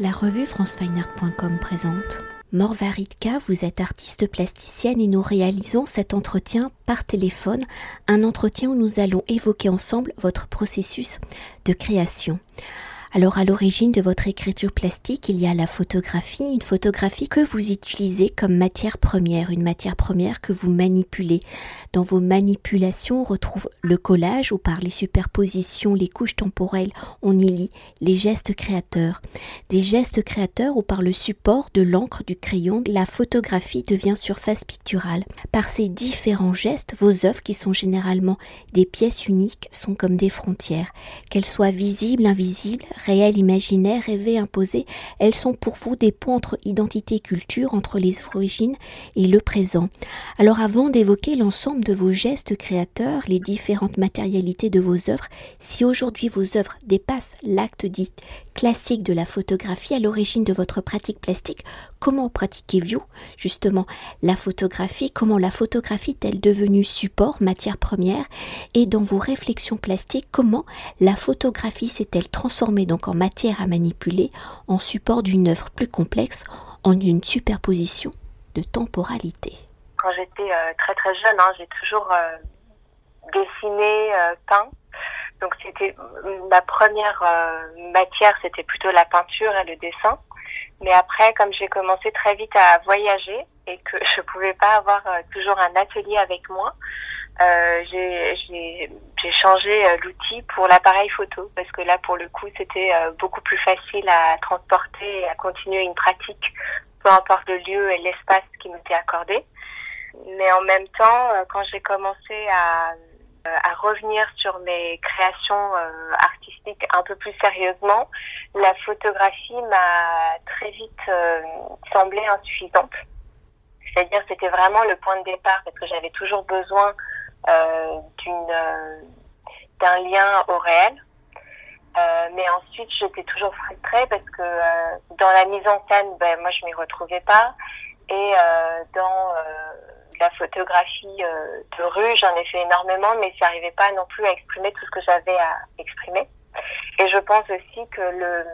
La revue francefineart.com présente Morvaridka, vous êtes artiste plasticienne et nous réalisons cet entretien par téléphone, un entretien où nous allons évoquer ensemble votre processus de création. Alors à l'origine de votre écriture plastique, il y a la photographie, une photographie que vous utilisez comme matière première, une matière première que vous manipulez. Dans vos manipulations, on retrouve le collage où par les superpositions, les couches temporelles, on y lit les gestes créateurs. Des gestes créateurs où par le support de l'encre du crayon, la photographie devient surface picturale. Par ces différents gestes, vos œuvres qui sont généralement des pièces uniques sont comme des frontières. Qu'elles soient visibles, invisibles, réelles, imaginaires, rêvées, imposées, elles sont pour vous des ponts entre identité et culture, entre les origines et le présent. Alors avant d'évoquer l'ensemble de vos gestes créateurs, les différentes matérialités de vos œuvres, si aujourd'hui vos œuvres dépassent l'acte dit classique de la photographie à l'origine de votre pratique plastique, comment pratiquez-vous justement la photographie, comment la photographie est-elle devenue support, matière première, et dans vos réflexions plastiques, comment la photographie s'est-elle transformée donc en matière à manipuler, en support d'une œuvre plus complexe, en une superposition de temporalité? Quand j'étais euh, très très jeune, hein, j'ai toujours euh, dessiné, euh, peint. Donc c'était ma première matière, c'était plutôt la peinture et le dessin. Mais après, comme j'ai commencé très vite à voyager et que je pouvais pas avoir toujours un atelier avec moi, euh, j'ai changé euh, l'outil pour l'appareil photo. Parce que là pour le coup c'était euh, beaucoup plus facile à transporter et à continuer une pratique peu importe le lieu et l'espace qui m'était accordé. Mais en même temps quand j'ai commencé à, à revenir sur mes créations artistiques un peu plus sérieusement la photographie m'a très vite semblé insuffisante c'est-à-dire c'était vraiment le point de départ parce que j'avais toujours besoin euh, euh, d'un lien au réel. Euh, mais ensuite, j'étais toujours frustrée parce que dans la mise en scène, ben, moi, je m'y retrouvais pas. Et dans la photographie de rue, j'en ai fait énormément, mais ça n'arrivait pas non plus à exprimer tout ce que j'avais à exprimer. Et je pense aussi que le,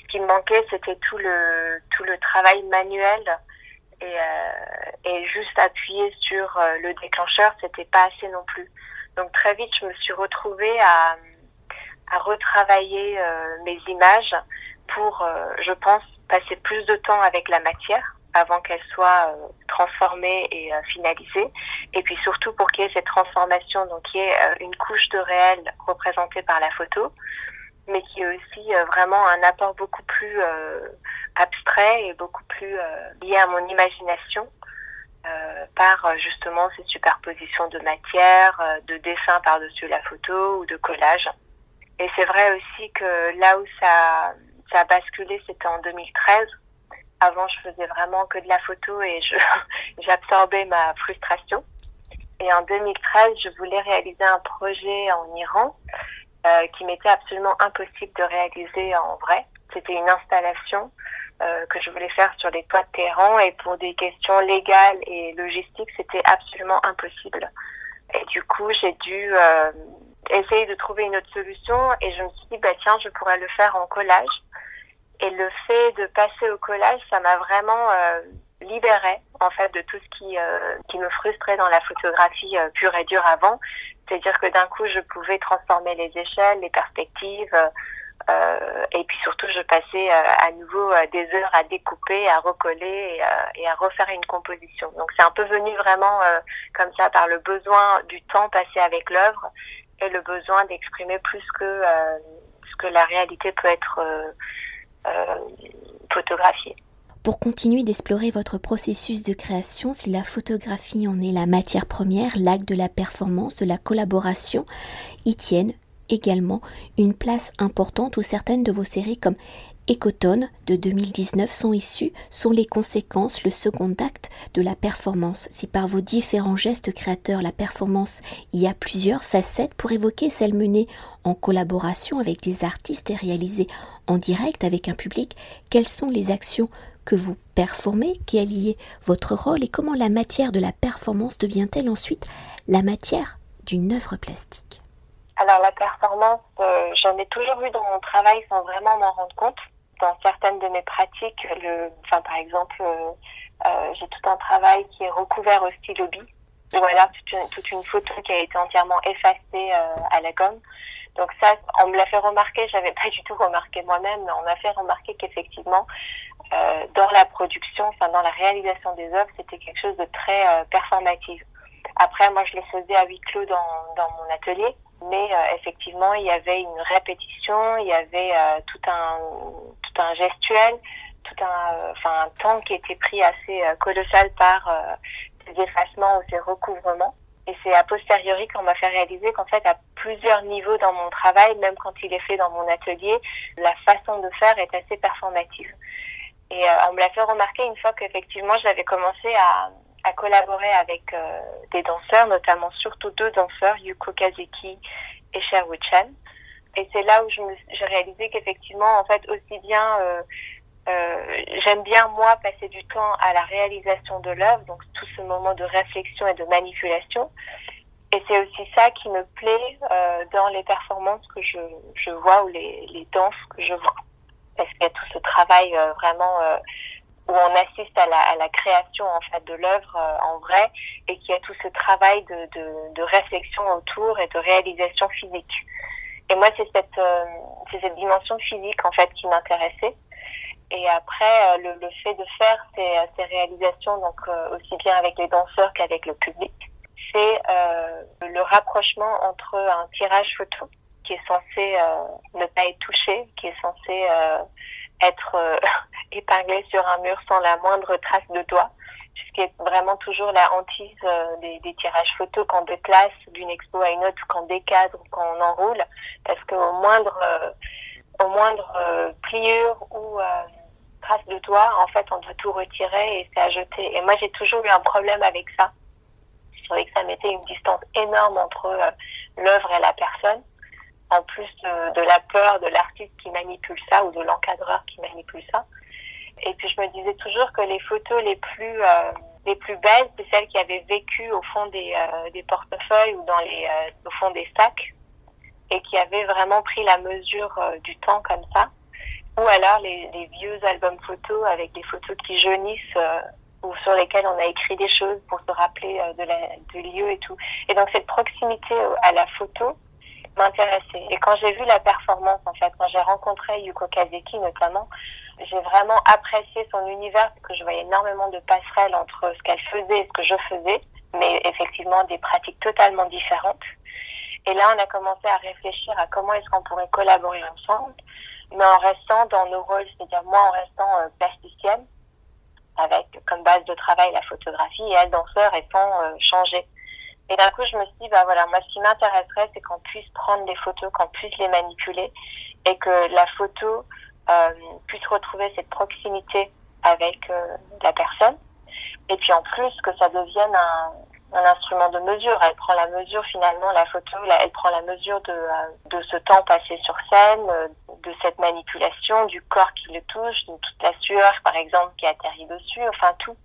ce qui me manquait, c'était tout le tout le travail manuel et, euh, juste appuyer sur euh, le déclencheur, c'était pas assez non plus. Donc très vite, je me suis retrouvée à, à retravailler euh, mes images pour, je pense, passer plus de temps avec la matière avant qu'elle soit transformée et finalisée. Et puis surtout pour qu'il y ait cette transformation, donc il y ait une couche de réel représentée par la photo, mais qui est aussi vraiment un apport beaucoup plus abstrait et beaucoup plus euh, lié à mon imagination euh, par euh, justement ces superpositions de matière, de dessin par-dessus la photo ou de collage. Et c'est vrai aussi que là où ça a basculé, c'était en 2013. Avant, je faisais vraiment que de la photo et j'absorbais ma frustration. Et en 2013, je voulais réaliser un projet en Iran euh, qui m'était absolument impossible de réaliser en vrai. C'était une installation euh, que je voulais faire sur les toits de Téhéran et pour des questions légales et logistiques, c'était absolument impossible. Et du coup, j'ai dû euh, essayer de trouver une autre solution et je me suis dit, bah tiens, je pourrais le faire en collage. Et le fait de passer au collage, ça m'a vraiment euh, libérée en fait de tout ce qui euh, qui me frustrait dans la photographie pure et dure avant. C'est-à-dire que d'un coup, je pouvais transformer les échelles, les perspectives euh, et puis surtout, je passais euh, à nouveau euh, des heures à découper, à recoller et, à refaire une composition. Donc c'est un peu venu vraiment comme ça par le besoin du temps passé avec l'œuvre et le besoin d'exprimer plus que ce que la réalité peut être photographiée. Pour continuer d'explorer votre processus de création, si la photographie en est la matière première, l'acte de la performance, de la collaboration, y tiennent également une place importante où certaines de vos séries comme Ecotone de 2019 sont issues, sont les conséquences, le second acte de la performance. Si par vos différents gestes créateurs, la performance y a plusieurs facettes pour évoquer celle menée en collaboration avec des artistes et réalisée en direct avec un public, quelles sont les actions que vous performez, quel y est votre rôle? Et comment la matière de la performance devient-elle ensuite la matière d'une œuvre plastique? Alors la performance, euh, j'en ai toujours vu dans mon travail sans vraiment m'en rendre compte. dans certaines de mes pratiques, le, enfin, par exemple, j'ai tout un travail qui est recouvert au stylo bi, ou alors toute une, photo qui a été entièrement effacée à la gomme. Donc ça, on me l'a fait remarquer, j'avais pas du tout remarqué moi-même, mais on m'a fait remarquer qu'effectivement, euh, dans la production, enfin dans la réalisation des œuvres, c'était quelque chose de très euh, performatif. Après, moi, je le faisais à huis clos dans, dans mon atelier, mais euh, effectivement, il y avait une répétition, il y avait euh, tout un tout un gestuel, tout un enfin un temps qui était pris assez colossal par ces effacements ou ces recouvrements. Et c'est a posteriori qu'on m'a fait réaliser qu'en fait, à plusieurs niveaux dans mon travail, même quand il est fait dans mon atelier, la façon de faire est assez performative. Et euh, on me l'a fait remarquer une fois qu'effectivement, j'avais commencé à, à, collaborer avec euh, des danseurs, notamment surtout deux danseurs, Yuko Kazeki et Sherwood Chan. Et c'est là où j'ai réalisé qu'effectivement, en fait, aussi bien euh, euh, j'aime bien moi passer du temps à la réalisation de l'œuvre, donc tout ce moment de réflexion et de manipulation. Et c'est aussi ça qui me plaît euh, dans les performances que je, je vois ou les, les danses que je vois. Parce qu'il y a tout ce travail euh, vraiment euh, où on assiste à la, création en fait de l'œuvre euh, en vrai et qu'il y a tout ce travail de, réflexion autour et de réalisation physique. Et moi, c'est cette, c'est cette dimension physique en fait qui m'intéressait. Et après, euh, le, fait de faire ces, réalisations, donc euh, aussi bien avec les danseurs qu'avec le public, c'est euh, le rapprochement entre un tirage photo qui est censé ne pas être touché, qui est censé être épinglé sur un mur sans la moindre trace de doigt, ce qui est vraiment toujours la hantise des, des, tirages photos qu'on déplace d'une expo à une autre, qu'on décadre, qu'on enroule, parce qu'au moindre, au moindre pliure ou trace de doigt, en fait, on doit tout retirer et c'est à jeter. Et moi, j'ai toujours eu un problème avec ça. Je trouvais que ça mettait une distance énorme entre euh, l'œuvre et la personne, en plus de, la peur de l'artiste qui manipule ça ou de l'encadreur qui manipule ça. Et puis, je me disais toujours que les photos les plus euh, les plus belles, c'est celles qui avaient vécu au fond des, euh, des portefeuilles ou dans les au fond des sacs et qui avaient vraiment pris la mesure du temps comme ça ou alors les, vieux albums photos avec des photos qui jaunissent euh, ou sur lesquels on a écrit des choses pour se rappeler euh, de la, du lieu et tout. Et donc cette proximité à la photo m'intéressait. Et quand j'ai vu la performance, en fait, quand j'ai rencontré Yuko Kazeki notamment, j'ai vraiment apprécié son univers parce que je voyais énormément de passerelles entre ce qu'elle faisait et ce que je faisais, mais effectivement des pratiques totalement différentes. Et là, on a commencé à réfléchir à comment est-ce qu'on pourrait collaborer ensemble mais en restant dans nos rôles, c'est-à-dire moi en restant euh, plasticienne, avec comme base de travail la photographie, et elle danseur étant euh, changée. Et d'un coup, je me suis dit, bah voilà, moi, ce qui m'intéresserait, c'est qu'on puisse prendre des photos, qu'on puisse les manipuler, et que la photo euh, puisse retrouver cette proximité avec euh, la personne. Et puis en plus, que ça devienne un, un instrument de mesure. Elle prend la mesure finalement, la photo, elle prend la mesure de, euh, de ce temps passé sur scène, euh, de cette manipulation, du corps qui le touche, de toute la sueur par exemple qui atterrit dessus, enfin tout.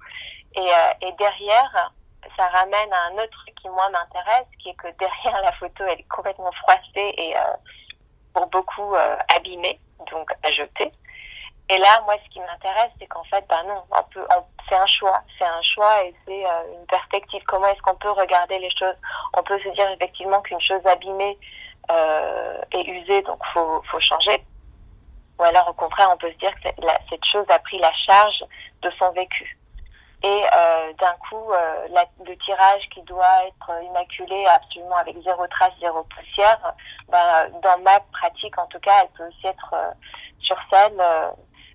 Et, euh, et derrière, ça ramène à un autre qui moi m'intéresse, qui est que derrière la photo, elle est complètement froissée et pour beaucoup abîmée, donc à jeter. Et là, moi, ce qui m'intéresse, c'est qu'en fait, ben non, c'est un choix, c'est un choix et c'est euh, une perspective. Comment est-ce qu'on peut regarder les choses? On peut se dire effectivement qu'une chose abîmée euh, est usée, donc faut, faut changer. Ou alors au contraire, on peut se dire que cette chose a pris la charge de son vécu. Et euh, d'un coup, euh, le tirage qui doit être immaculé absolument avec zéro trace, zéro poussière, ben, dans ma pratique en tout cas, elle peut aussi être euh, sur scène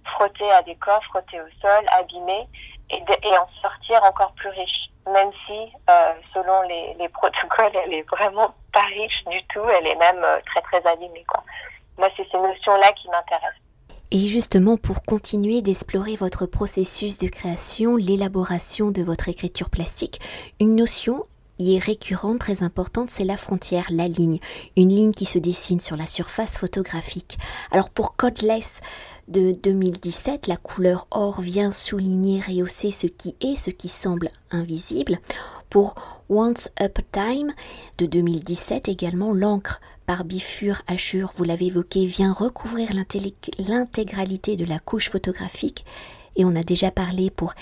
frotter à des corps, frotter au sol, abîmer, et, et en sortir encore plus riche. Même si, euh, selon les, les, protocoles, elle est vraiment pas riche du tout, elle est même euh, très très abîmée. Quoi. Moi, c'est ces notions-là qui m'intéressent. Et justement, pour continuer d'explorer votre processus de création, l'élaboration de votre écriture plastique, une notion y est récurrente, très importante, c'est la frontière, la ligne, une ligne qui se dessine sur la surface photographique. Alors pour Codeless, de 2017, la couleur or vient souligner, rehausser ce qui est, ce qui semble invisible. Pour Once Upon Time de 2017 également, l'encre par Bifur Ashur, vous l'avez évoqué, vient recouvrir l'intégralité de la couche photographique et on a déjà parlé pour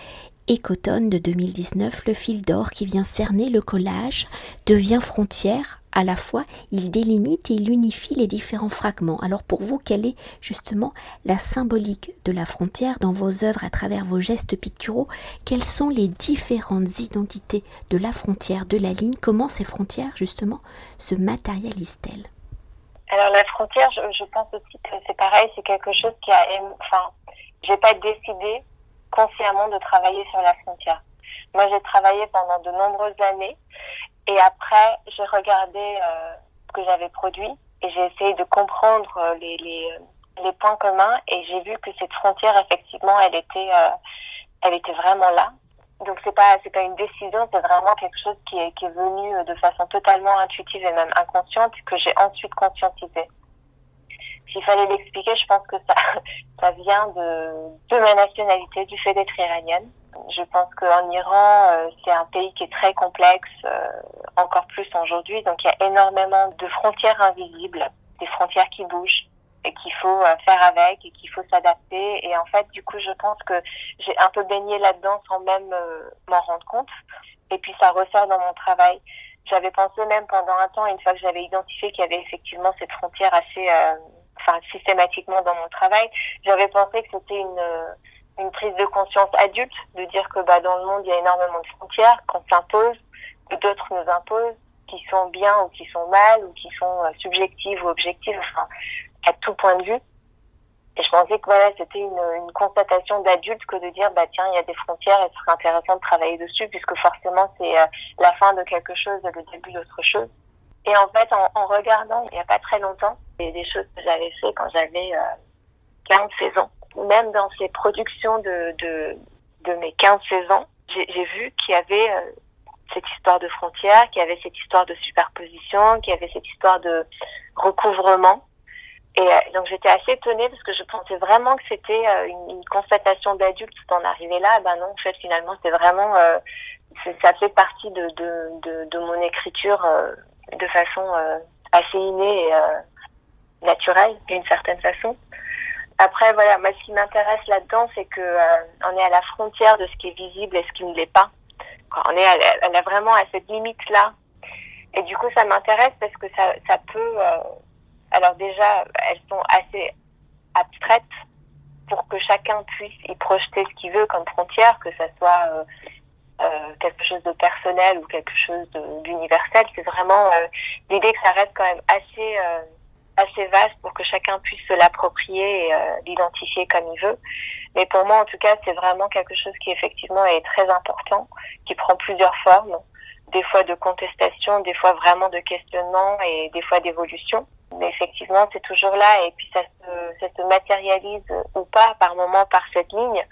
Ecotone de 2019, le fil d'or qui vient cerner le collage devient frontière. À la fois, il délimite et il unifie les différents fragments. Alors pour vous, quelle est justement la symbolique de la frontière dans vos œuvres à travers vos gestes picturaux? Quelles sont les différentes identités de la frontière, de la ligne? Comment ces frontières justement se matérialisent-elles? Alors la frontière, je, pense aussi que c'est pareil, c'est quelque chose qui a... Enfin, j'ai pas décidé consciemment de travailler sur la frontière. Moi, j'ai travaillé pendant de nombreuses années et après, j'ai regardé euh, ce que j'avais produit et j'ai essayé de comprendre euh, les, les, euh, les, points communs et j'ai vu que cette frontière, effectivement, elle était, euh, elle était vraiment là. Donc c'est pas c'est pas une décision, c'est vraiment quelque chose qui est qui est venu de façon totalement intuitive et même inconsciente que j'ai ensuite conscientisé s'il fallait l'expliquer, je pense que ça, ça vient de, de ma nationalité, du fait d'être iranienne. Je pense qu'en Iran, euh, c'est un pays qui est très complexe, euh, encore plus aujourd'hui. Donc il y a énormément de frontières invisibles, des frontières qui bougent et qu'il faut euh, faire avec et qu'il faut s'adapter. Et en fait, du coup, je pense que j'ai un peu baigné là-dedans sans même m'en rendre compte. Et puis ça ressort dans mon travail. J'avais pensé même pendant un temps, une fois que j'avais identifié qu'il y avait effectivement cette frontière assez enfin systématiquement dans mon travail, j'avais pensé que c'était une euh, une prise de conscience adulte de dire que bah dans le monde il y a énormément de frontières qu'on s'impose, que d'autres nous imposent, qui sont bien ou qui sont mal ou qui sont euh, subjectives ou objectives, enfin à tout point de vue. Et je pensais que voilà, c'était une, constatation d'adulte que de dire bah tiens il y a des frontières et ce serait intéressant de travailler dessus puisque forcément c'est euh, la fin de quelque chose et le début d'autre chose. Et en fait, en, regardant, il n'y a pas très longtemps, des, choses que j'avais fait quand j'avais euh, 15-16 ans, même dans ces productions de, de, de mes 15-16 ans, j'ai vu qu'il y avait euh, cette histoire de frontières, qu'il y avait cette histoire de superposition, qu'il y avait cette histoire de recouvrement. Et euh, donc j'étais assez étonnée parce que je pensais vraiment que c'était euh, une, constatation d'adulte d'en arriver là. Ben non, en fait finalement c'est vraiment euh, ça fait partie de, de, de, mon écriture de façon assez innée et naturelle d'une certaine façon. Après, voilà, moi, ce qui m'intéresse là-dedans, c'est que on est à la frontière de ce qui est visible et ce qui ne l'est pas. on est à, vraiment à cette limite-là. Et du coup, ça m'intéresse parce que ça, ça peut. Alors déjà, elles sont assez abstraites pour que chacun puisse y projeter ce qu'il veut comme frontière, que ça soit euh, quelque chose de personnel ou quelque chose d'universel. C'est vraiment euh, l'idée que ça reste quand même assez euh, assez vaste pour que chacun puisse se l'approprier et l'identifier comme il veut. Mais pour moi, en tout cas, c'est vraiment quelque chose qui effectivement est très important, qui prend plusieurs formes, des fois de contestation, des fois vraiment de questionnement et des fois d'évolution. Mais effectivement, c'est toujours là et puis ça se, ça se matérialise ou pas par moment par cette ligne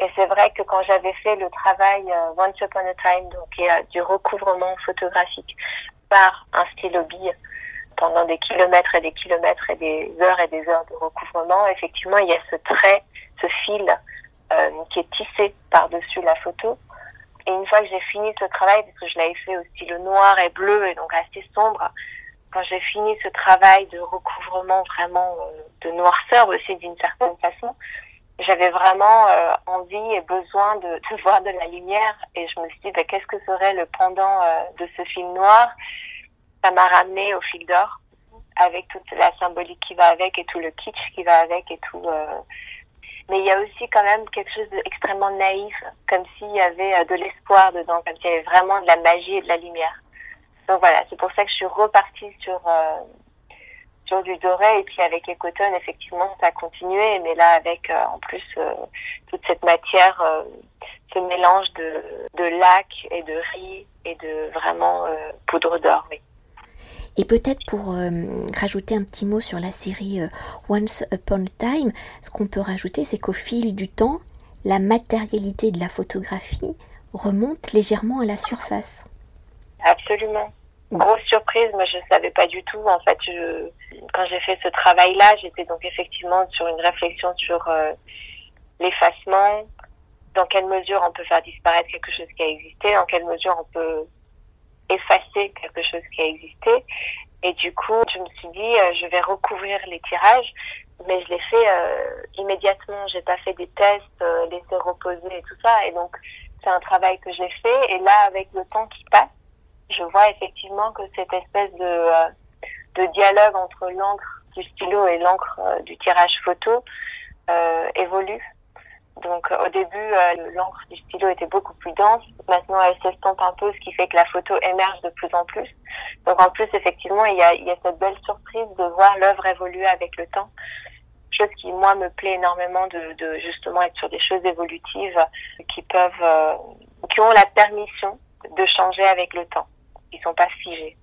et c'est vrai que quand j'avais fait le travail euh, Once Upon a Time, donc a du recouvrement photographique par un stylo bille pendant des kilomètres et des kilomètres et des heures et des heures de recouvrement, effectivement, il y a ce trait, ce fil euh, qui est tissé par-dessus la photo. Et une fois que j'ai fini ce travail, parce que je l'avais fait au stylo noir et bleu et donc assez sombre, quand j'ai fini ce travail de recouvrement vraiment euh, de noirceur aussi d'une certaine façon, j'avais vraiment euh, envie et besoin de, de, voir de la lumière. Et je me suis dit bah, qu'est-ce que serait le pendant euh, de ce film noir? Ça m'a ramené au fil d'or avec toute la symbolique qui va avec et tout le kitsch qui va avec et tout euh... mais il y a aussi quand même quelque chose d'extrêmement naïf comme s'il y avait euh, de l'espoir dedans comme s'il y avait vraiment de la magie et de la lumière donc voilà c'est pour ça que je suis repartie sur euh, sur du doré et puis avec Ecotone effectivement ça a continué mais là avec euh, en plus euh, toute cette matière euh, ce mélange de, de lac et de riz et de vraiment poudre d'or oui. Et peut-être pour euh, rajouter un petit mot sur la série euh, Once Upon a Time, ce qu'on peut rajouter, c'est qu'au fil du temps, la matérialité de la photographie remonte légèrement à la surface. Absolument grosse surprise, mais je savais pas du tout. En fait, je, quand j'ai fait ce travail-là, j'étais donc effectivement sur une réflexion sur euh, l'effacement, dans quelle mesure on peut faire disparaître quelque chose qui a existé, dans quelle mesure on peut effacer quelque chose qui a existé. Et du coup, je me suis dit, euh, je vais recouvrir les tirages, mais je l'ai fait euh, immédiatement. J'ai pas fait des tests, euh, laisser reposer et tout ça. Et donc, c'est un travail que j'ai fait. Et là, avec le temps qui passe, je vois effectivement que cette espèce de, euh, de dialogue entre l'encre du stylo et l'encre du tirage photo évolue. Donc au début, l'encre du stylo était beaucoup plus dense. Maintenant, elle s'estompe un peu, ce qui fait que la photo émerge de plus en plus. Donc en plus, effectivement, il y a, il y a cette belle surprise de voir l'œuvre évoluer avec le temps. Chose qui, moi, me plaît énormément de, de justement être sur des choses évolutives qui peuvent, euh, qui ont la permission de changer avec le temps. Ils sont pas figés.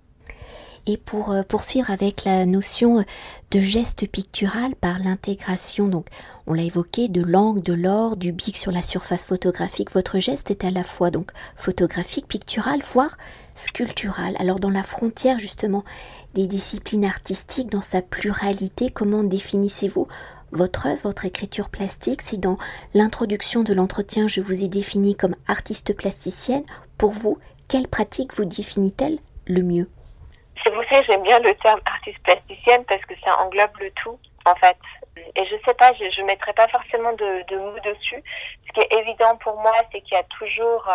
Et pour euh, poursuivre avec la notion de geste pictural par l'intégration, donc on l'a évoqué, de l'angle, de l'or, du bic sur la surface photographique, votre geste est à la fois donc photographique, pictural, voire sculptural. Alors dans la frontière justement des disciplines artistiques, dans sa pluralité, comment définissez-vous votre œuvre, votre écriture plastique? Si dans l'introduction de l'entretien, je vous ai défini comme artiste plasticienne, pour vous, quelle pratique vous définit-elle le mieux? C'est pour ça que j'aime bien le terme artiste plasticienne parce que ça englobe le tout, en fait. Et je sais pas, je ne mettrai pas forcément de, de mots dessus. Ce qui est évident pour moi, c'est qu'il y a toujours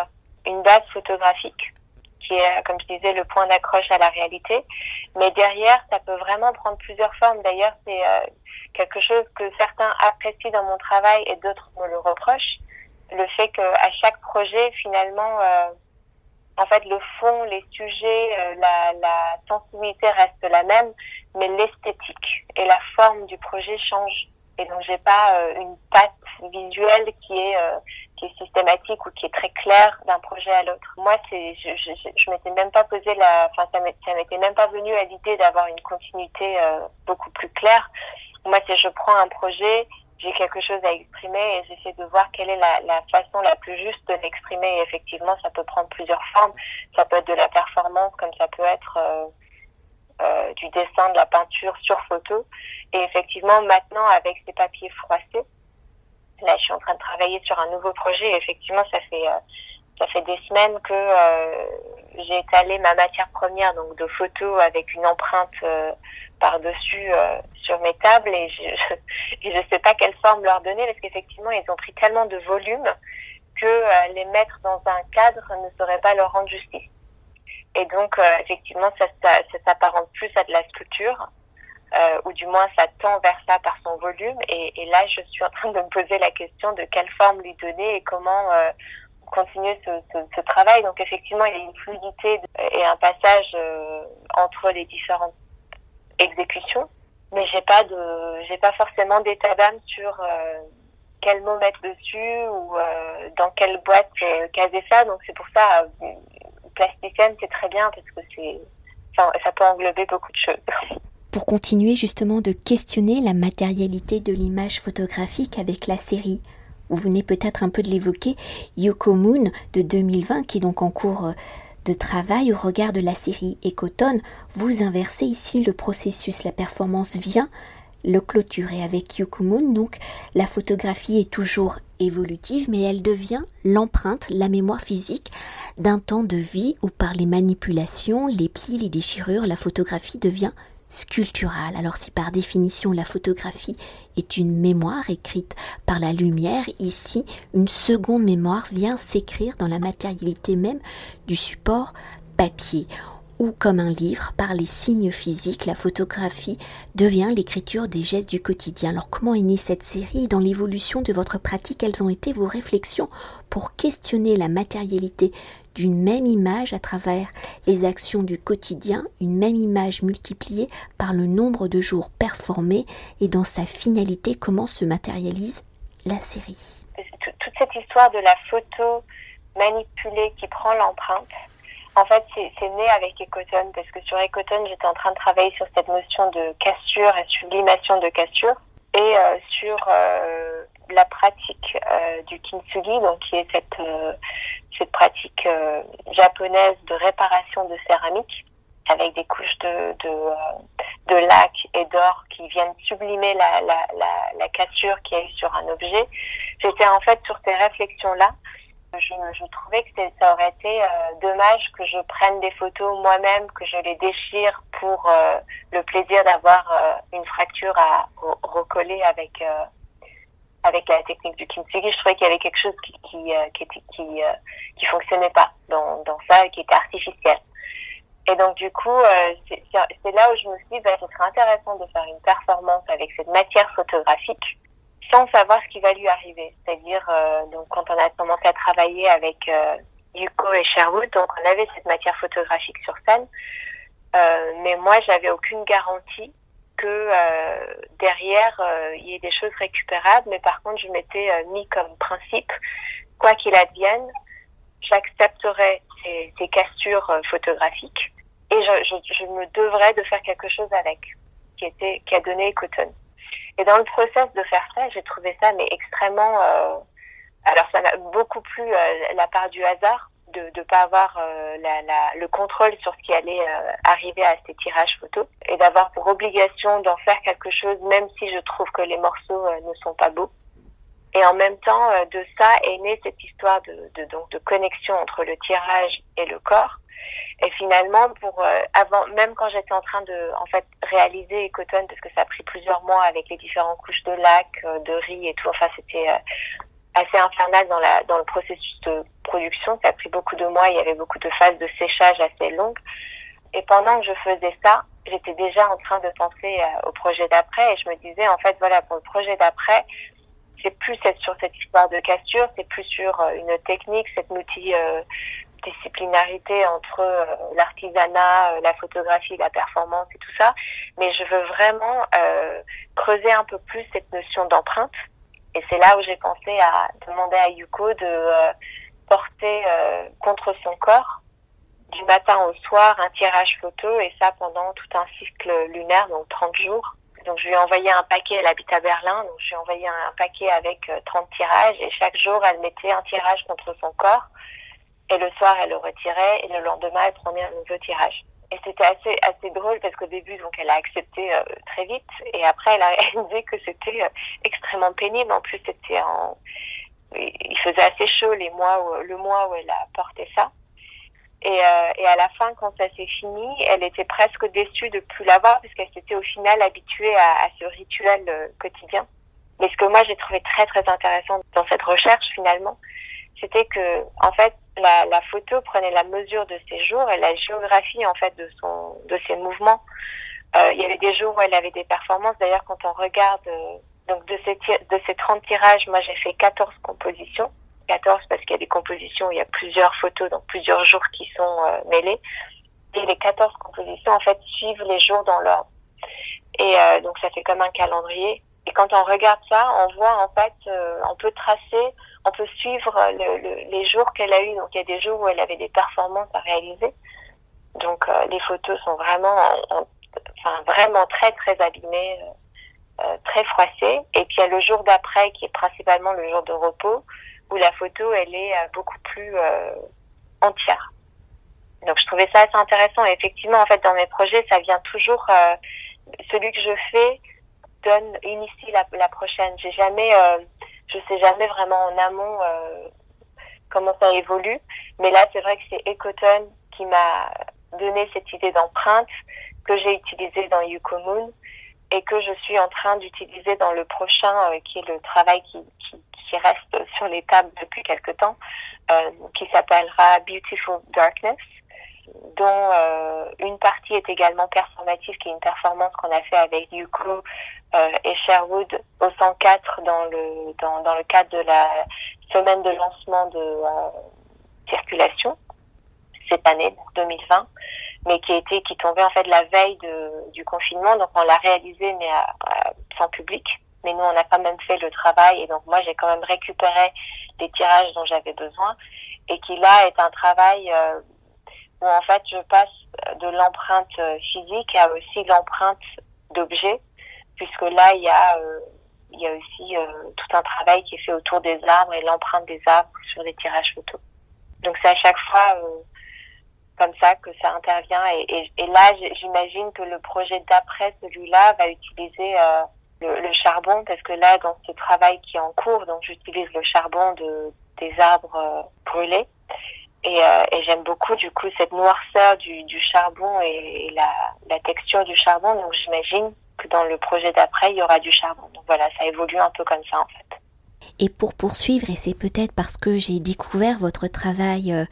une base photographique qui est, comme je disais, le point d'accroche à la réalité. Mais derrière, ça peut vraiment prendre plusieurs formes. D'ailleurs, c'est euh, quelque chose que certains apprécient dans mon travail et d'autres me le reprochent. Le fait qu'à chaque projet, finalement, euh, en fait, le fond, les sujets, euh, la, la sensibilité reste la même, mais l'esthétique et la forme du projet changent. Et donc, j'ai pas une patte visuelle qui est qui est systématique ou qui est très clair d'un projet à l'autre. Moi, c'est, je, je, je m'étais même pas posé la, enfin, ça m'était même pas venu à l'idée d'avoir une continuité euh, beaucoup plus claire. Moi, c'est je prends un projet, j'ai quelque chose à exprimer et j'essaie de voir quelle est la, la façon la plus juste de l'exprimer. Et effectivement, ça peut prendre plusieurs formes. Ça peut être de la performance, comme ça peut être euh, euh, du dessin, de la peinture sur photo. Et effectivement, maintenant, avec ces papiers froissés, Là, je suis en train de travailler sur un nouveau projet. Et effectivement, ça fait euh, ça fait des semaines que euh, j'ai étalé ma matière première, donc de photos avec une empreinte euh, par-dessus sur mes tables et je ne sais pas quelle forme leur donner parce qu'effectivement, ils ont pris tellement de volume que les mettre dans un cadre ne saurait pas leur rendre justice. Et donc, effectivement, ça, ça, ça s'apparente plus à de la sculpture euh, ou du moins ça tend vers ça par son volume. Et, là, je suis en train de me poser la question de quelle forme lui donner et comment euh, continuer ce, travail. Donc effectivement, il y a une fluidité et un passage euh, entre les différentes exécutions, mais j'ai pas de, j'ai pas forcément d'état d'âme sur euh, quel mot mettre dessus ou dans quelle boîte caser ça. Donc c'est pour ça, plasticienne, c'est très bien parce que c'est, ça, ça peut englober beaucoup de choses. pour continuer justement de questionner la matérialité de l'image photographique avec la série. Vous venez peut-être un peu de l'évoquer, Yoko Moon de 2020, qui est donc en cours euh, de travail au regard de la série Ecotone. Vous inversez ici le processus, la performance vient le clôturer avec Yoko Moon. Donc la photographie est toujours évolutive, mais elle devient l'empreinte, la mémoire physique d'un temps de vie où par les manipulations, les plis, les déchirures, la photographie devient sculpturale. Alors si par définition la photographie est une mémoire écrite par la lumière, ici une seconde mémoire vient s'écrire dans la matérialité même du support papier ou comme un livre, par les signes physiques, la photographie devient l'écriture des gestes du quotidien. Alors comment est née cette série? Dans l'évolution de votre pratique, quelles ont été vos réflexions pour questionner la matérialité d'une même image à travers les actions du quotidien, une même image multipliée par le nombre de jours performés et dans sa finalité, comment se matérialise la série? Toute cette histoire de la photo manipulée qui prend l'empreinte, en fait, c'est né avec Ecotone parce que sur Ecotone, j'étais en train de travailler sur cette notion de cassure et sublimation de cassure et euh, sur euh, la pratique euh, du kintsugi, donc qui est cette cette pratique japonaise de réparation de céramique avec des couches de de, de lac et d'or qui viennent sublimer la, la, la, la cassure qui est sur un objet. J'étais en fait sur ces réflexions là Je, trouvais que ça aurait été euh, dommage que je prenne des photos moi-même, que je les déchire pour euh, le plaisir d'avoir euh, une fracture à recoller avec avec la technique du kintsugi. Je trouvais qu'il y avait quelque chose qui, qui, qui fonctionnait pas dans dans ça, qui était artificiel. Et donc du coup, c'est là où je me suis dit, bah, ce serait intéressant de faire une performance avec cette matière photographique sans savoir ce qui va lui arriver. C'est-à-dire, euh, donc quand on a commencé à travailler avec euh, Yuko et Sherwood, donc on avait cette matière photographique sur scène, euh, mais moi j'avais aucune garantie que euh, derrière euh, il y ait des choses récupérables, mais par contre je m'étais mis comme principe, quoi qu'il advienne, j'accepterai ces, ces castures photographiques et je, je, je, me devrais de faire quelque chose avec, qui était qui a donné Cotton. Et dans le process de faire ça, j'ai trouvé ça mais extrêmement. Euh, alors ça m'a beaucoup plu euh, la part du hasard de ne pas avoir euh, la, la, le contrôle sur ce qui allait euh, arriver à ces tirages photos et d'avoir pour obligation d'en faire quelque chose, même si je trouve que les morceaux ne sont pas beaux. Et en même temps, de ça est née cette histoire de, de, donc, de connexion entre le tirage et le corps et finalement, pour euh, avant, même quand j'étais en train de, en fait, réaliser Ecotone, parce que ça a pris plusieurs mois avec les différentes couches de lac, euh, de riz et tout. Enfin, c'était euh, assez infernal dans la dans le processus de production. Ça a pris beaucoup de mois. Il y avait beaucoup de phases de séchage assez longues. Et pendant que je faisais ça, j'étais déjà en train de penser au projet d'après. Et je me disais, en fait, voilà, pour le projet d'après, c'est plus sur cette histoire de cassure, c'est plus sur une technique, cet outil disciplinarité entre euh, l'artisanat, euh, la photographie, la performance et tout ça, mais je veux vraiment euh, creuser un peu plus cette notion d'empreinte. Et c'est là où j'ai pensé à demander à Yuko de porter contre son corps du matin au soir un tirage photo et ça pendant tout un cycle lunaire, donc 30 jours. Donc je lui ai envoyé un paquet, elle habite à Berlin, donc je lui ai envoyé un paquet avec 30 tirages et chaque jour elle mettait un tirage contre son corps et le soir, elle le retirait et le lendemain, elle prenait un nouveau tirage. Et c'était assez assez drôle parce qu'au début, donc, elle a accepté euh, très vite et après, elle a réalisé que c'était euh, extrêmement pénible. En plus, c'était en il faisait assez chaud les mois où, le mois où elle a porté ça. Et, euh, et à la fin, quand ça s'est fini, elle était presque déçue de plus l'avoir parce qu'elle s'était au final habituée à, à ce rituel quotidien. Mais ce que moi j'ai trouvé très très intéressant dans cette recherche finalement, c'était que en fait la, la, photo prenait la mesure de ses jours et la géographie en fait de son de ses mouvements. Euh, il y avait des jours où elle avait des performances. D'ailleurs, quand on regarde euh, donc de ces de ces 30 tirages, moi j'ai fait 14 compositions. 14 parce qu'il y a des compositions où il y a plusieurs photos, donc plusieurs jours qui sont euh, mêlés. Et les 14 compositions en fait suivent les jours dans l'ordre. Et euh, donc ça fait comme un calendrier. Et quand on regarde ça, on voit en fait, on peut tracer on peut suivre le, le, les jours qu'elle a eu. Donc il y a des jours où elle avait des performances à réaliser. Donc euh, les photos sont vraiment, enfin vraiment très très abîmées, euh, euh, très froissées. Et puis il y a le jour d'après qui est principalement le jour de repos où la photo elle est beaucoup plus entière. Donc je trouvais ça assez intéressant. Et effectivement en fait dans mes projets ça vient toujours celui que je fais donne initie la, la prochaine. J'ai jamais je sais jamais vraiment en amont euh, comment ça évolue. Mais là, c'est vrai que c'est Ecotone qui m'a donné cette idée d'empreinte que j'ai utilisée dans Yukomoon et que je suis en train d'utiliser dans le prochain, euh, qui est le travail qui, qui, qui, reste sur les tables depuis quelque temps, euh, qui s'appellera Beautiful Darkness, dont euh, une partie est également performative, qui est une performance qu'on a fait avec Yuko euh, et Sherwood au 104 dans le dans, dans le cadre de la semaine de lancement de euh, circulation cette année 2020 mais qui était qui tombait en fait la veille de, du confinement. Donc on l'a réalisé mais à, sans public. Mais nous on a quand même fait le travail. Et donc moi j'ai quand même récupéré les tirages dont j'avais besoin. Et qui là est un travail euh, où en fait je passe de l'empreinte physique à aussi l'empreinte d'objets puisque là, il y a, euh, il y a aussi euh, tout un travail qui est fait autour des arbres et l'empreinte des arbres sur les tirages photos. Donc c'est à chaque fois euh, comme ça que ça intervient. Et là, j'imagine que le projet d'après celui-là va utiliser le, le, charbon, parce que là, dans ce travail qui est en cours, donc j'utilise le charbon de, des arbres brûlés. Et, et j'aime beaucoup du coup cette noirceur du, du charbon et, la, la, texture du charbon. Donc j'imagine que dans le projet d'après, il y aura du charbon. Donc voilà, ça évolue un peu comme ça en fait. Et pour poursuivre, et c'est peut-être parce que j'ai découvert votre travail euh,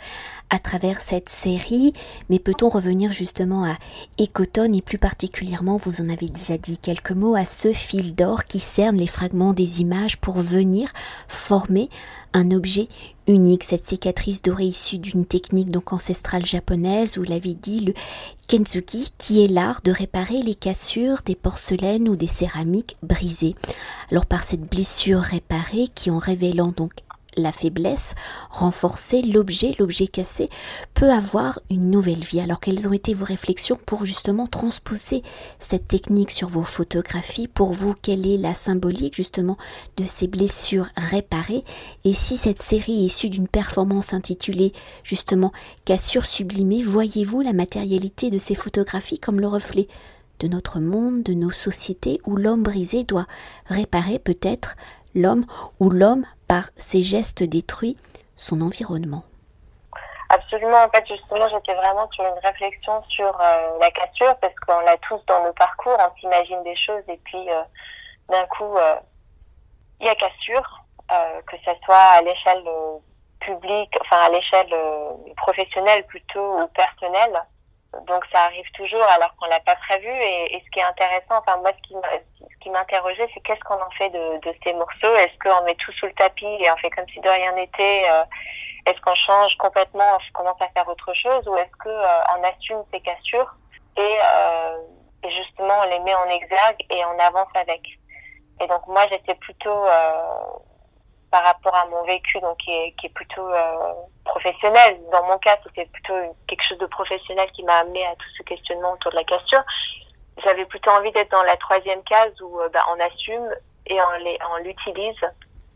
à travers cette série, mais peut-on revenir justement à Ecotone et plus particulièrement, vous en avez déjà dit quelques mots, à ce fil d'or qui cerne les fragments des images pour venir former un objet unique, cette cicatrice dorée issue d'une technique donc ancestrale japonaise, vous l'avez dit, le kenzuki, qui est l'art de réparer les cassures des porcelaines ou des céramiques brisées. Alors par cette blessure réparée, qui en révélant donc la faiblesse, renforcer l'objet, l'objet cassé, peut avoir une nouvelle vie. Alors quelles ont été vos réflexions pour justement transposer cette technique sur vos photographies? Pour vous, quelle est la symbolique justement de ces blessures réparées? Et si cette série est issue d'une performance intitulée justement Cassure sublimée, voyez-vous la matérialité de ces photographies comme le reflet de notre monde, de nos sociétés où l'homme brisé doit réparer peut-être l'homme ou l'homme, par ses gestes détruits, son environnement. Absolument. En fait, justement, j'étais vraiment sur une réflexion sur euh, la cassure parce qu'on l'a tous dans nos parcours, on s'imagine des choses et puis euh, d'un coup, euh, il y a cassure, que ce soit à l'échelle publique, enfin à l'échelle professionnelle plutôt ou personnelle. Donc ça arrive toujours alors qu'on l'a pas prévu. Et, et, ce qui est intéressant, enfin moi ce qui m'interrogeait, c'est qu'est-ce qu'on en fait de, de ces morceaux? Est-ce qu'on met tout sous le tapis et on fait comme si de rien n'était euh, Est-ce qu'on change complètement, on commence à faire autre chose Ou est-ce qu'on euh, assume ces cassures et, euh, et, justement on les met en exergue et on avance avec? Et donc moi j'étais plutôt par rapport à mon vécu, donc qui est, qui est plutôt professionnel. Dans mon cas, c'était plutôt quelque chose de professionnel qui m'a amené à tout ce questionnement autour de la cassure j'avais plutôt envie d'être dans la troisième case où euh, bah, on assume et on l'utilise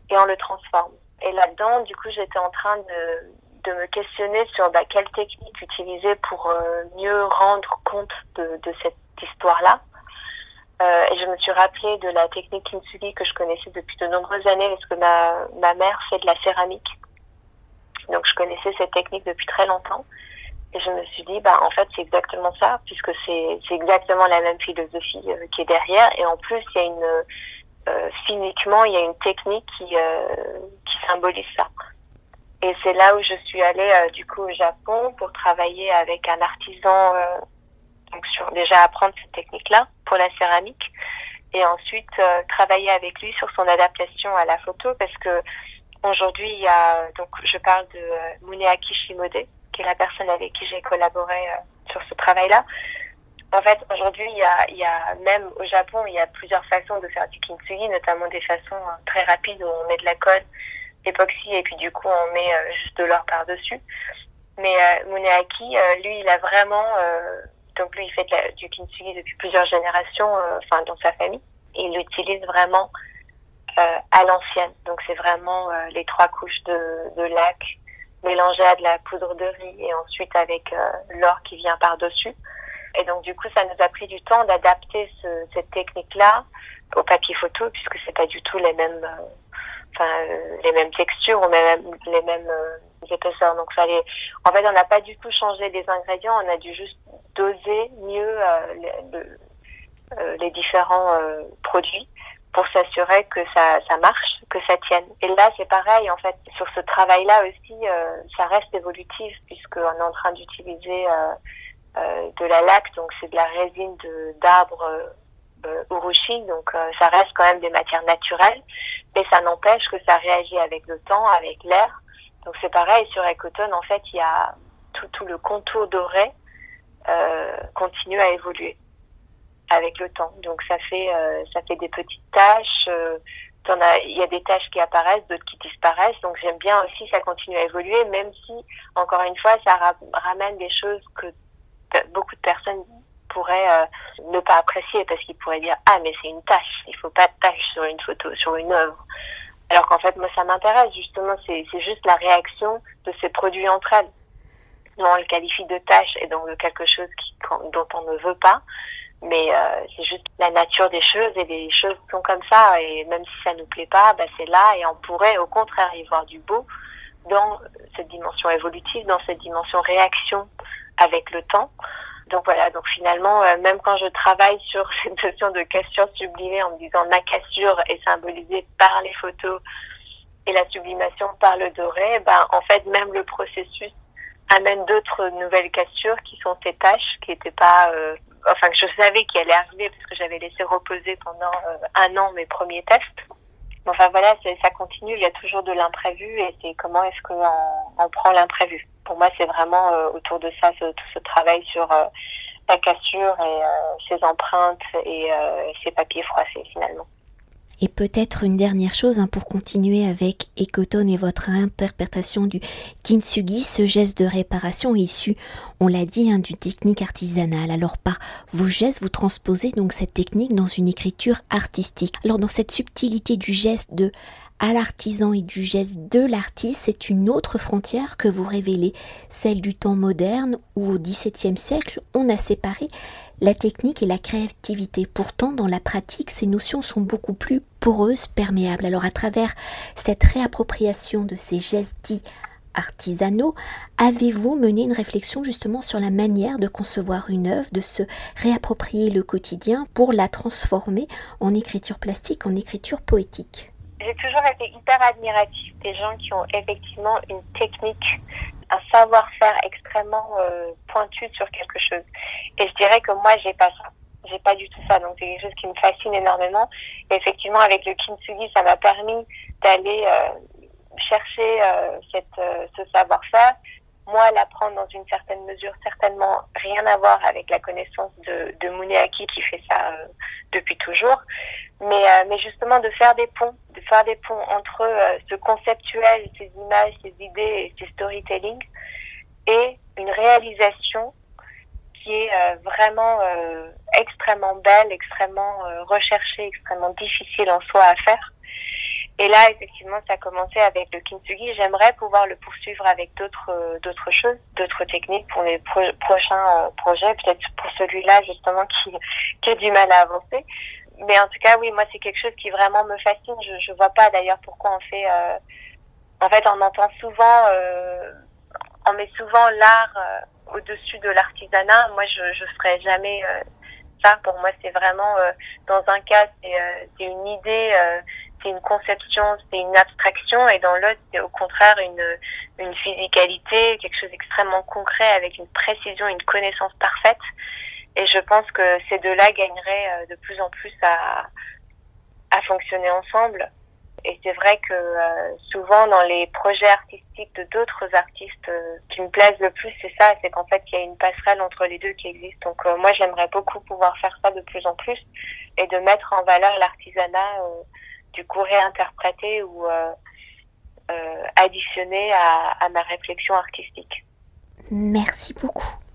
et on le transforme. Et là-dedans, du coup, j'étais en train de, de me questionner sur bah, quelle technique utiliser pour euh, mieux rendre compte de, de cette histoire-là. Euh, et je me suis rappelé de la technique kintsugi que je connaissais depuis de nombreuses années parce que ma, ma mère fait de la céramique. Donc je connaissais cette technique depuis très longtemps. Et je me suis dit, bah, en fait, c'est exactement ça, puisque c'est, c'est exactement la même philosophie euh, qui est derrière. Et en plus, il y a une, euh, physiquement, il y a une technique qui, euh, qui symbolise ça. Et c'est là où je suis allée, du coup, au Japon pour travailler avec un artisan, donc déjà apprendre cette technique-là pour la céramique. Et ensuite, travailler avec lui sur son adaptation à la photo, parce que aujourd'hui, il y a, donc, je parle de Muneaki Shimode, qui est la personne avec qui j'ai collaboré euh, sur ce travail-là. En fait, aujourd'hui, il y a, il y a même au Japon, il y a plusieurs façons de faire du kintsugi, notamment des façons euh, très rapides où on met de la colle époxy et puis du coup on met euh, juste de l'or par-dessus. Mais euh, Muneaki, lui, il a vraiment, donc lui, il fait du kintsugi depuis plusieurs générations, enfin dans sa famille, il l'utilise vraiment à l'ancienne. Donc c'est vraiment les trois couches de, de lac, mélangé à de la poudre de riz et ensuite avec euh, l'or qui vient par-dessus. Et donc du coup, ça nous a pris du temps d'adapter ce, cette technique-là au papier photo puisque c'est pas du tout les mêmes, euh, enfin euh, les mêmes textures ou même les mêmes Donc en fait, on n'a pas du tout changé les ingrédients, on a dû juste doser mieux les, les différents produits pour s'assurer que ça, marche, que ça tienne. Et là, c'est pareil, en fait, sur ce travail-là aussi, euh, ça reste évolutif puisqu'on est en train d'utiliser euh, euh, de la laque, donc c'est de la résine d'arbre euh, urushi, donc ça reste quand même des matières naturelles, mais ça n'empêche que ça réagit avec le temps, avec l'air. Donc c'est pareil, sur Ecotone, en fait, il y a tout, le contour doré continue à évoluer avec le temps. Donc ça fait euh, ça fait des petites tâches. Euh, il y a des tâches qui apparaissent, d'autres qui disparaissent. Donc j'aime bien aussi ça continue à évoluer, même si encore une fois ça ramène des choses que beaucoup de personnes pourraient euh, ne pas apprécier parce qu'ils pourraient dire ah mais c'est une tâche, il faut pas de tâche sur une photo, sur une œuvre. Alors qu'en fait moi ça m'intéresse justement, c'est juste la réaction de ces produits entre elles. Nous on le qualifie de tâche et donc de quelque chose qui, dont on ne veut pas mais euh, c'est juste la nature des choses et les choses sont comme ça et même si ça nous plaît pas, bah c'est là et on pourrait au contraire y voir du beau dans cette dimension évolutive, dans cette dimension réaction avec le temps. Donc voilà, donc finalement, euh, même quand je travaille sur cette notion de cassure sublimée en me disant ma cassure est symbolisée par les photos et la sublimation par le doré, ben en fait même le processus amène d'autres nouvelles cassures qui sont ces taches qui n'étaient pas, euh, enfin que je savais qu'elles allaient arriver parce que j'avais laissé reposer pendant euh, un an mes premiers tests. Enfin voilà, ça continue, il y a toujours de l'imprévu et c'est comment est-ce qu'on on prend l'imprévu. Pour moi, c'est vraiment euh, autour de ça, tout ce travail sur la cassure et ses empreintes et ses papiers froissés finalement. Et peut-être une dernière chose hein, pour continuer avec Ekoton et votre interprétation du kintsugi, ce geste de réparation issu, on l'a dit, hein, d'une technique artisanale. Alors par vos gestes, vous transposez donc cette technique dans une écriture artistique. Alors dans cette subtilité du geste de à l'artisan et du geste de l'artiste, c'est une autre frontière que vous révélez, celle du temps moderne où au XVIIe siècle on a séparé la technique et la créativité. Pourtant, dans la pratique, ces notions sont beaucoup plus poreuses, perméables. Alors, à travers cette réappropriation de ces gestes dits artisanaux, avez-vous mené une réflexion justement sur la manière de concevoir une œuvre, de se réapproprier le quotidien pour la transformer en écriture plastique, en écriture poétique? J'ai toujours été hyper admirative des gens qui ont effectivement une technique un savoir-faire extrêmement euh, pointu sur quelque chose. Et je dirais que moi, j'ai pas ça. J'ai pas du tout ça. Donc, c'est quelque chose qui me fascine énormément. Et effectivement, avec le kintsugi, ça m'a permis d'aller euh, chercher euh, cette, ce savoir-faire. Moi, l'apprendre dans une certaine mesure, certainement rien à voir avec la connaissance de, de Muneaki qui fait ça depuis toujours. Mais, mais justement, de faire des ponts de faire des ponts entre euh, ce conceptuel, ces images, ces idées ces storytelling et une réalisation qui est euh, vraiment euh, extrêmement belle, extrêmement recherchée, extrêmement difficile en soi à faire. Et là, effectivement, ça a commencé avec le kintsugi. J'aimerais pouvoir le poursuivre avec d'autres d'autres choses, d'autres techniques pour les prochains projets. Peut-être pour celui-là, justement, qui, qui a du mal à avancer mais en tout cas, oui, moi, c'est quelque chose qui vraiment me fascine. Je, je vois pas d'ailleurs pourquoi on fait. Euh, en fait, on entend souvent, euh, on met souvent l'art euh, au-dessus de l'artisanat. Moi, je je ferai jamais euh, ça. Pour moi, c'est vraiment dans un cas, c'est une idée, c'est une conception, c'est une abstraction, et dans l'autre, c'est au contraire une une physicalité, quelque chose d'extrêmement concret avec une précision, une connaissance parfaite. Et je pense que ces deux-là gagneraient euh, de plus en plus à, fonctionner ensemble. Et c'est vrai que euh, souvent dans les projets artistiques de d'autres artistes euh, qui me plaisent le plus, c'est ça, c'est qu'en fait il y a une passerelle entre les deux qui existe. Donc moi j'aimerais beaucoup pouvoir faire ça de plus en plus et de mettre en valeur l'artisanat du coup réinterprété ou additionné à ma réflexion artistique. Merci beaucoup.